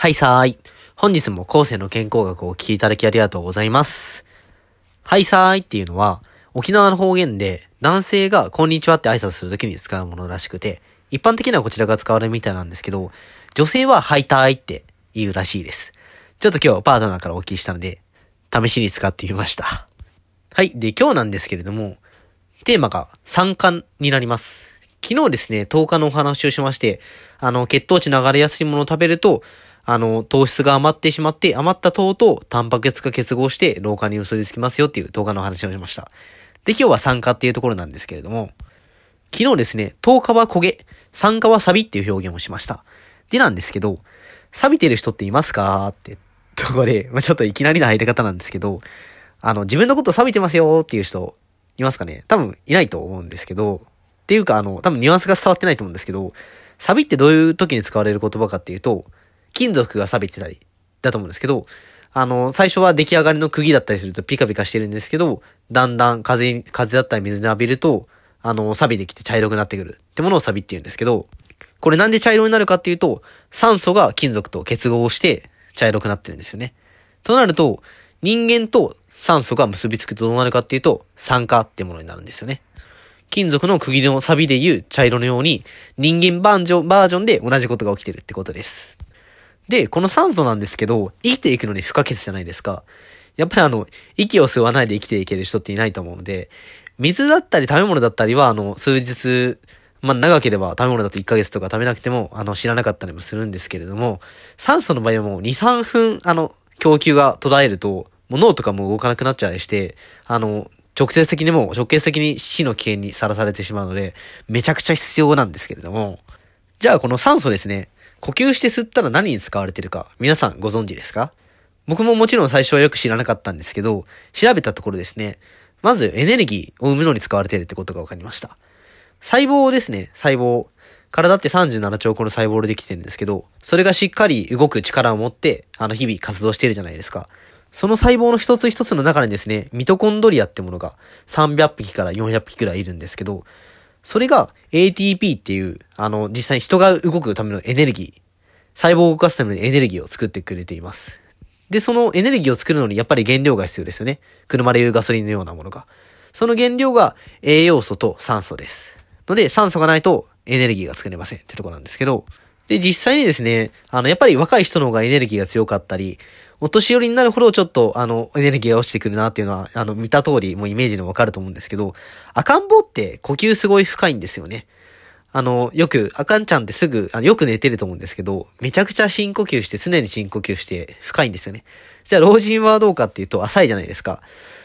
はいさーい。本日も後世の健康学をお聞きいただきありがとうございます。はいさーいっていうのは、沖縄の方言で男性がこんにちはって挨拶するときに使うものらしくて、一般的にはこちらが使われるみたいなんですけど、女性ははいたーいって言うらしいです。ちょっと今日パートナーからお聞きしたので、試しに使ってみました。はい。で、今日なんですけれども、テーマが酸化になります。昨日ですね、10日のお話をしまして、あの、血糖値流れやすいものを食べると、あの、糖質が余ってしまって、余った糖とタンパク質が結合して老化に結びつきますよっていう10日の話をしました。で、今日は酸化っていうところなんですけれども、昨日ですね、10日は焦げ、酸化は錆っていう表現をしました。でなんですけど、錆びてる人っていますかってとこで、まあ、ちょっといきなりの入り方なんですけど、あの、自分のこと錆びてますよっていう人、いますかね？多分いないと思うんですけど、っていうかあの、多分ニュアンスが伝わってないと思うんですけど、錆ってどういう時に使われる言葉かっていうと、金属が錆びてたりだと思うんですけど、あの、最初は出来上がりの釘だったりするとピカピカしてるんですけど、だんだん風、風だったり水に浴びると、あの、錆びてきて茶色くなってくるってものを錆びって言うんですけど、これなんで茶色になるかっていうと、酸素が金属と結合して茶色くなってるんですよね。となると、人間と酸素が結びつくとどうなるかっていうと、酸化ってものになるんですよね。金属の釘の錆でいう茶色のように、人間バージョン、バージョンで同じことが起きてるってことです。で、この酸素なんですけど、生きていくのに不可欠じゃないですか。やっぱりあの、息を吸わないで生きていける人っていないと思うので、水だったり食べ物だったりは、あの、数日、まあ、長ければ食べ物だと1ヶ月とか食べなくても、あの、知らなかったりもするんですけれども、酸素の場合はもう2、3分、あの、供給が途絶えると、もう脳とかも動かなくなっちゃうりして、あの、直接的にも、直接的に死の危険にさらされてしまうので、めちゃくちゃ必要なんですけれども、じゃあこの酸素ですね、呼吸して吸ったら何に使われてるか、皆さんご存知ですか？僕ももちろん最初はよく知らなかったんですけど、調べたところですね、まずエネルギーを生むのに使われてるってことが分かりました。細胞ですね、細胞。体って37兆個の細胞でできてるんですけど、それがしっかり動く力を持って、あの日々活動してるじゃないですか。その細胞の一つ一つの中にですね、ミトコンドリアってものが300匹から400匹くらいいるんですけど、それが ATP っていう、あの、実際に人が動くためのエネルギー、細胞を動かすためのエネルギーを作ってくれています。で、そのエネルギーを作るのにやっぱり原料が必要ですよね。車でいうガソリンのようなものが。その原料が栄養素と酸素です。ので、酸素がないとエネルギーが作れませんってとこなんですけど、で、実際にですね、あの、やっぱり若い人の方がエネルギーが強かったり、お年寄りになるほどちょっと、あの、エネルギーが落ちてくるなっていうのは、あの、見た通り、もうイメージでもわかると思うんですけど、赤ん坊って呼吸すごい深いんですよね。あの、よく、赤んちゃんってすぐ、あのよく寝てると思うんですけど、めちゃくちゃ深呼吸して、常に深呼吸して、深いんですよね。じゃあ、老人はどうかっていうと、浅いじゃないですか。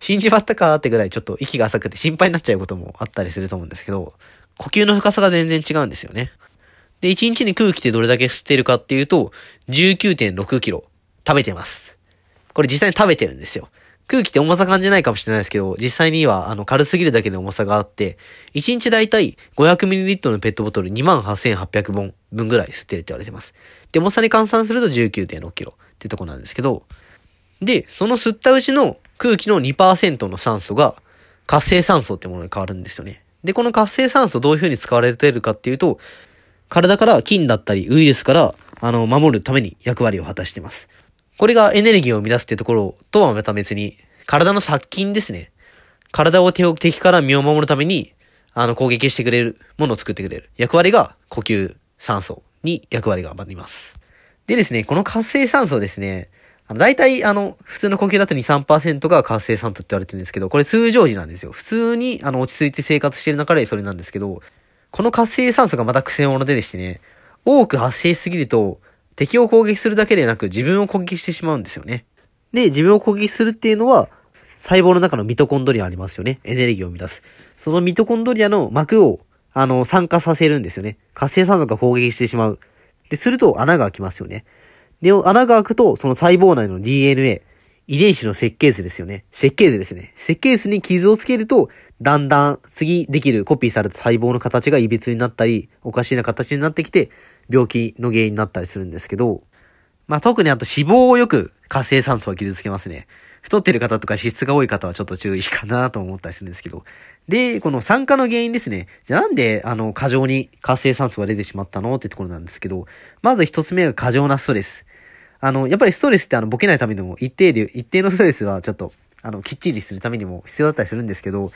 死んじまったかってぐらいちょっと息が浅くて心配になっちゃうこともあったりすると思うんですけど、呼吸の深さが全然違うんですよね。で、1日に空気ってどれだけ吸ってるかっていうと、19.6キロ食べてます。これ実際に食べてるんですよ。空気って重さ感じないかもしれないですけど、実際にはあの軽すぎるだけで重さがあって、1日だいたい 500ml のペットボトル28,800本分ぐらい吸ってるって言われてます。で、重さに換算すると19.6キロってとこなんですけど、で、その吸ったうちの空気の2%の酸素が活性酸素ってものに変わるんですよね。で、この活性酸素どういう風に使われてるかっていうと、体から菌だったりウイルスからあの守るために役割を果たしてます。これがエネルギーを生み出すってところとはまた別に、体の殺菌ですね。体を手を敵から身を守るために、あの攻撃してくれるものを作ってくれる役割が呼吸酸素に役割があります。でですね、この活性酸素ですね、大体、あの、普通の呼吸だと2、3%が活性酸素って言われてるんですけど、これ通常時なんですよ。普通に、あの、落ち着いて生活してる中でそれなんですけど、この活性酸素がまた癖者ででしてね、多く発生しすぎると、敵を攻撃するだけでなく自分を攻撃してしまうんですよね。で、自分を攻撃するっていうのは、細胞の中のミトコンドリアありますよね。エネルギーを生み出す。そのミトコンドリアの膜を、あの、酸化させるんですよね。活性酸素が攻撃してしまう。で、すると穴が開きますよね。で、穴が開くと、その細胞内の DNA、遺伝子の設計図ですよね。設計図ですね。設計図に傷をつけると、だんだん次できるコピーされた細胞の形が歪になったり、おかしいな形になってきて、病気の原因になったりするんですけど、まあ、特にあと脂肪をよく活性酸素は傷つけますね。太ってる方とか脂質が多い方はちょっと注意かなと思ったりするんですけど。で、この酸化の原因ですね。じゃあなんで、あの、過剰に活性酸素が出てしまったのってところなんですけど、まず一つ目が過剰なストレス。あの、やっぱりストレスってあの、ボケないためにも、一定で、一定のストレスはちょっと、あの、きっちりするためにも必要だったりするんですけど、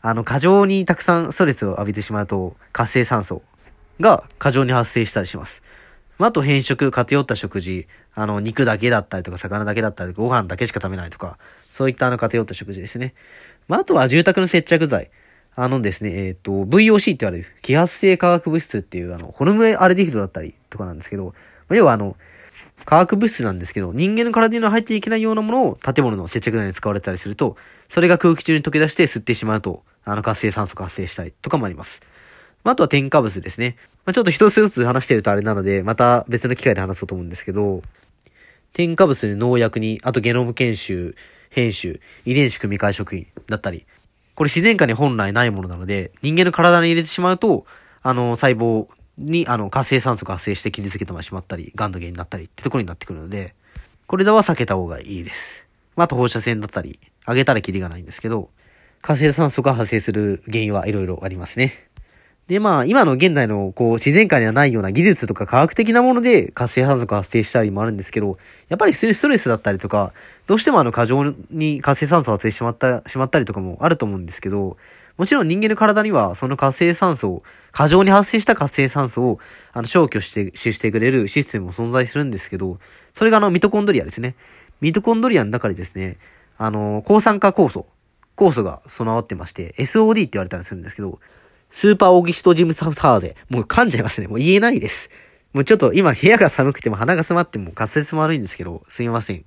あの、過剰にたくさんストレスを浴びてしまうと、活性酸素が過剰に発生したりします。まあ、と変色、偏った食事、あの、肉だけだったりとか、魚だけだったりとか、ご飯だけしか食べないとか、そういったあの、偏った食事ですね。まあ、とは住宅の接着剤。あのですね、えっ、ー、と、VOC って言われる、揮発性化学物質っていう、あの、ホルムアルディヒドだったりとかなんですけど、要はあの、化学物質なんですけど、人間の体には入っていけないようなものを建物の接着剤に使われたりすると、それが空気中に溶け出して吸ってしまうと、あの活性酸素が発生したりとかもあります。まあ、あとは添加物ですね。まあ、ちょっと一つずつ話してるとあれなので、また別の機会で話そうと思うんですけど、添加物に農薬に、あとゲノム研修、編集、遺伝子組み換え食品だったり、これ自然界に本来ないものなので、人間の体に入れてしまうと、あの、細胞に、あの、活性酸素が発生して傷つけてしまったり、癌の原因になったりってところになってくるので、これらは避けた方がいいです。まあ、あと放射線だったり、あげたらキリがないんですけど、活性酸素が発生する原因はいろいろありますね。で、まあ、今の現代の、こう、自然界にはないような技術とか科学的なもので活性酸素が発生したりもあるんですけど、やっぱり普通にストレスだったりとか、どうしてもあの、過剰に活性酸素が発生してしまった、しまったりとかもあると思うんですけど、もちろん人間の体には、その活性酸素を、過剰に発生した活性酸素を、あの、消去して、してくれるシステムも存在するんですけど、それがあの、ミトコンドリアですね。ミトコンドリアの中でですね、あの、抗酸化酵素、酵素が備わってまして、SOD って言われたりするんですけど、スーパーオーギストジムサフターゼ。もう噛んじゃいますね。もう言えないです。もうちょっと今部屋が寒くても鼻が詰まっても滑舌も悪いんですけど、すみません。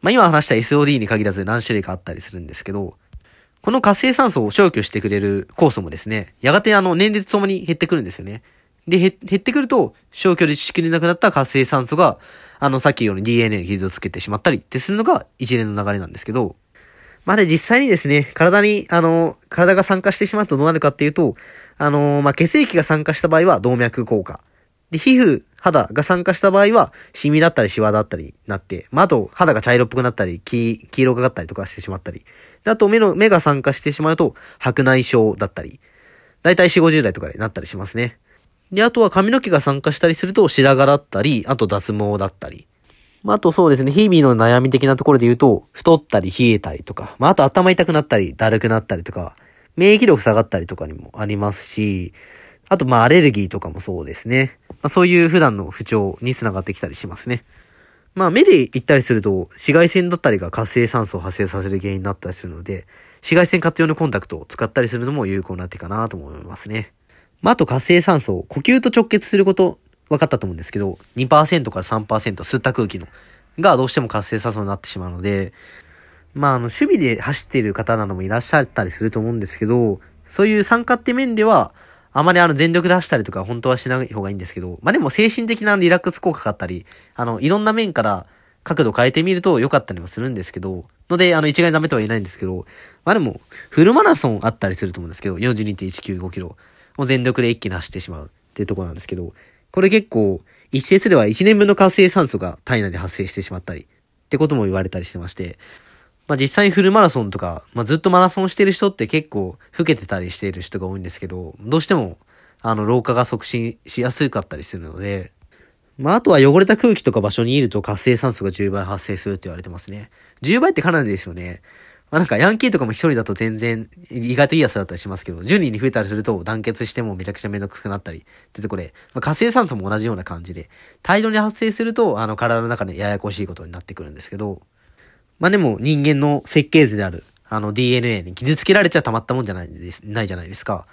まあ今話した SOD に限らず何種類かあったりするんですけど、この活性酸素を消去してくれる酵素もですね、やがてあの年齢とともに減ってくるんですよね。で、減ってくると、消去でしきれなくなった活性酸素が、あの、さっき言うように DNA に傷をつけてしまったりってするのが一連の流れなんですけど、まあで実際にですね、体に、あの、体が酸化してしまうとどうなるかっていうと、あの、まあ、血液が酸化した場合は動脈硬化。で、皮膚、肌が酸化した場合は、シミだったりシワだったりなって、まあ、あと、肌が茶色っぽくなったり、黄、黄色がかったりとかしてしまったり。で、あと、目の、目が酸化してしまうと、白内障だったり。だいたい4、50代とかでなったりしますね。で、あとは髪の毛が酸化したりすると、白髪だったり、あと脱毛だったり。まあ、あとそうですね、日々の悩み的なところで言うと、太ったり冷えたりとか、まあ、あと頭痛くなったり、だるくなったりとか、免疫力下がったりとかにもありますし、あと、まあ、アレルギーとかもそうですね。まあ、そういう普段の不調につながってきたりしますね。まあ、目で言ったりすると、紫外線だったりが活性酸素を発生させる原因になったりするので、紫外線活用のコンタクトを使ったりするのも有効な手かなと思いますね。まあ、あと活性酸素を、呼吸と直結すること、分かったと思うんですけど、2%から3%吸った空気の、がどうしても活性酸素になってしまうので、まあ、あの、守備で走っている方などもいらっしゃったりすると思うんですけど、そういう参加って面では、あまりあの全力で走ったりとか本当はしない方がいいんですけど、まあでも精神的なリラックス効果があったり、あの、いろんな面から角度変えてみると良かったりもするんですけど、ので、あの、一概にダメとは言えないんですけど、まあでも、フルマラソンあったりすると思うんですけど、42.195キロ。を全力で一気に走ってしまうっていうところなんですけど、これ結構、一説では1年分の活性酸素が体内で発生してしまったり、ってことも言われたりしてまして、まあ実際にフルマラソンとか、まあずっとマラソンしてる人って結構老けてたりしている人が多いんですけど、どうしても、あの、老化が促進しやすかったりするので、まああとは汚れた空気とか場所にいると活性酸素が10倍発生するって言われてますね。10倍ってかなりですよね。まあなんかヤンキーとかも一人だと全然意外といいやつだったりしますけど、10人に増えたりすると団結してもめちゃくちゃめんどくさくなったりってとこで、まあ、活性酸素も同じような感じで、大量に発生すると、あの体の中でややこしいことになってくるんですけど、まあでも人間の設計図である、あの DNA に傷つけられちゃたまったもんじゃないです、ないじゃないですか。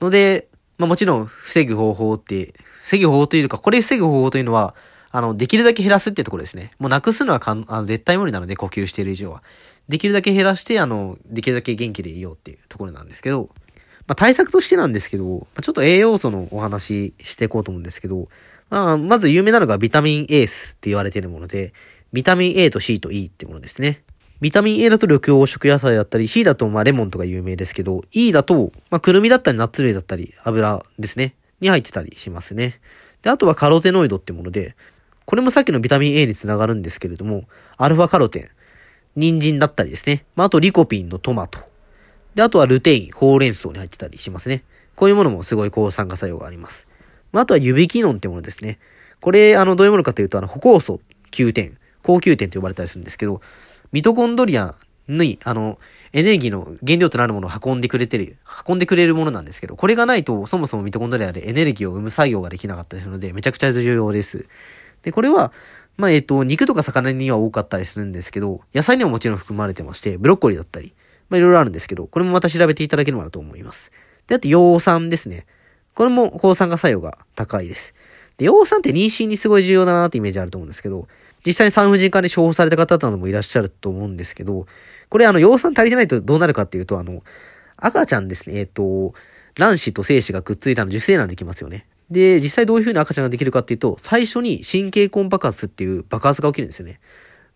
ので、まあもちろん防ぐ方法って、防ぐ方法というか、これ防ぐ方法というのは、あの、できるだけ減らすってところですね。もうなくすのはかんあの絶対無理なので、呼吸している以上は。できるだけ減らして、あの、できるだけ元気でいようっていうところなんですけど、まあ対策としてなんですけど、まあ、ちょっと栄養素のお話ししていこうと思うんですけど、まあ、まず有名なのがビタミンエースって言われているもので、ビタミン A と C と E ってものですね。ビタミン A だと緑黄色野菜だったり、C だとまあレモンとか有名ですけど、E だと、まあくるみだったりナッツ類だったり、油ですね。に入ってたりしますね。で、あとはカロテノイドってもので、これもさっきのビタミン A につながるんですけれども、アルファカロテン、人参だったりですね。まああとリコピンのトマト。で、あとはルテイン、ほうれん草に入ってたりしますね。こういうものもすごい抗酸化作用があります。まああとは指キノンってものですね。これ、あの、どういうものかというと、あの、歩酵素9点、高級点と呼ばれたりするんですけど、ミトコンドリアに、あの、エネルギーの原料となるものを運んでくれてる、運んでくれるものなんですけど、これがないと、そもそもミトコンドリアでエネルギーを生む作業ができなかったりするので、めちゃくちゃ重要です。で、これは、まあ、えっ、と、肉とか魚には多かったりするんですけど、野菜にはもちろん含まれてまして、ブロッコリーだったり、まあ、いろいろあるんですけど、これもまた調べていただければなと思います。で、あと、葉酸ですね。これも抗酸化作用が高いです。で、葉酸って妊娠にすごい重要だなってイメージあると思うんですけど、実際に産婦人科で処方された方などもいらっしゃると思うんですけど、これあの、葉酸足りてないとどうなるかっていうと、あの、赤ちゃんですね、えっ、と、卵子と精子がくっついたの受精卵できますよね。で、実際どういう風に赤ちゃんができるかっていうと、最初に神経根爆発っていう爆発が起きるんですよね。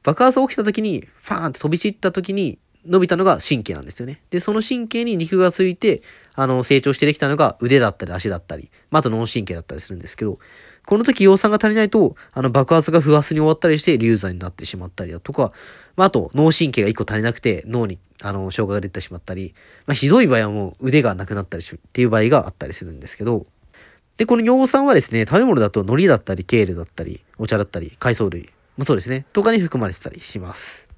爆発が起きた時に、ファーンって飛び散った時に伸びたのが神経なんですよね。で、その神経に肉がついて、あの、成長してできたのが腕だったり足だったり、まあ、あと脳神経だったりするんですけど、この時葉酸が足りないと、あの、爆発が不発に終わったりして流産になってしまったりだとか、まあ、あと、脳神経が一個足りなくて、脳に、あの、障害が出てしまったり、まあ、ひどい場合はもう腕がなくなったりし、っていう場合があったりするんですけど、で、この尿酸はですね、食べ物だと海苔だったり、ケールだったり、お茶だったり、海藻類もそうですね、とかに含まれてたりします。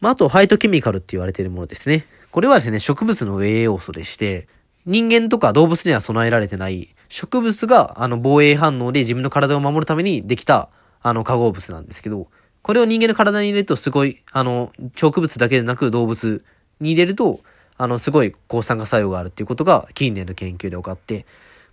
まあ、あと、ファイトケミカルって言われているものですね。これはですね、植物の栄養素でして、人間とか動物には備えられてない植物があの防衛反応で自分の体を守るためにできたあの化合物なんですけど、これを人間の体に入れるとすごい、あの、植物だけでなく動物に入れると、あの、すごい抗酸化作用があるっていうことが近年の研究で分かって、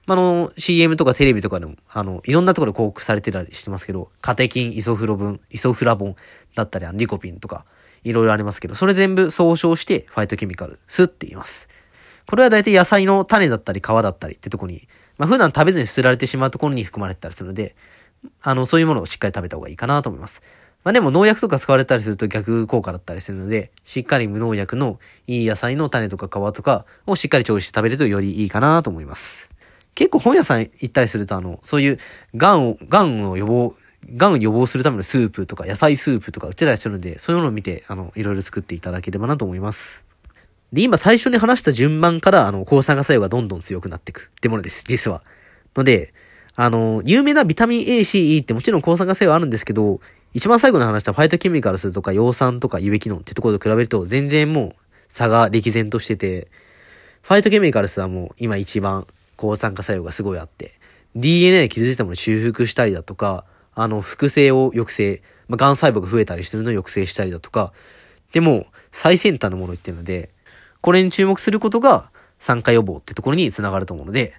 まあの、CM とかテレビとかでも、あの、いろんなところで広告されてたりしてますけど、カテキン、イソフロブン、イソフラボンだったり、リコピンとか、いろいろありますけど、それ全部総称してファイトケミカルスって言います。これは大体野菜の種だったり皮だったりってとこに、まあ普段食べずに捨てられてしまうところに含まれてたりするので、あの、そういうものをしっかり食べた方がいいかなと思います。まあでも農薬とか使われたりすると逆効果だったりするので、しっかり無農薬のいい野菜の種とか皮とかをしっかり調理して食べるとよりいいかなと思います。結構本屋さん行ったりするとあの、そういう癌を、癌を予防、癌を予防するためのスープとか野菜スープとか売ってたりするので、そういうのを見て、あの、いろいろ作っていただければなと思います。で、今最初に話した順番から、あの、抗酸化作用がどんどん強くなっていくってものです、実は。ので、あの、有名なビタミン A、C、E ってもちろん抗酸化作用あるんですけど、一番最後に話したファイトケミカルスとか葉酸とか有機能ってところと比べると全然もう差が歴然としてて、ファイトケミカルスはもう今一番抗酸化作用がすごいあって、DNA で傷ついたものを修復したりだとか、あの、複製を抑制、まあ、癌細胞が増えたりしてるのを抑制したりだとか、でも、最先端のもの言ってるので、これに注目することが酸化予防ってところにつながると思うので、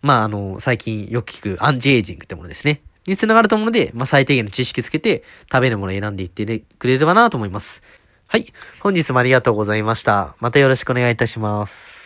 まあ、あの、最近よく聞くアンチエイジングってものですね。につながると思うので、まあ、最低限の知識つけて食べるものを選んでいってくれればなと思います。はい。本日もありがとうございました。またよろしくお願いいたします。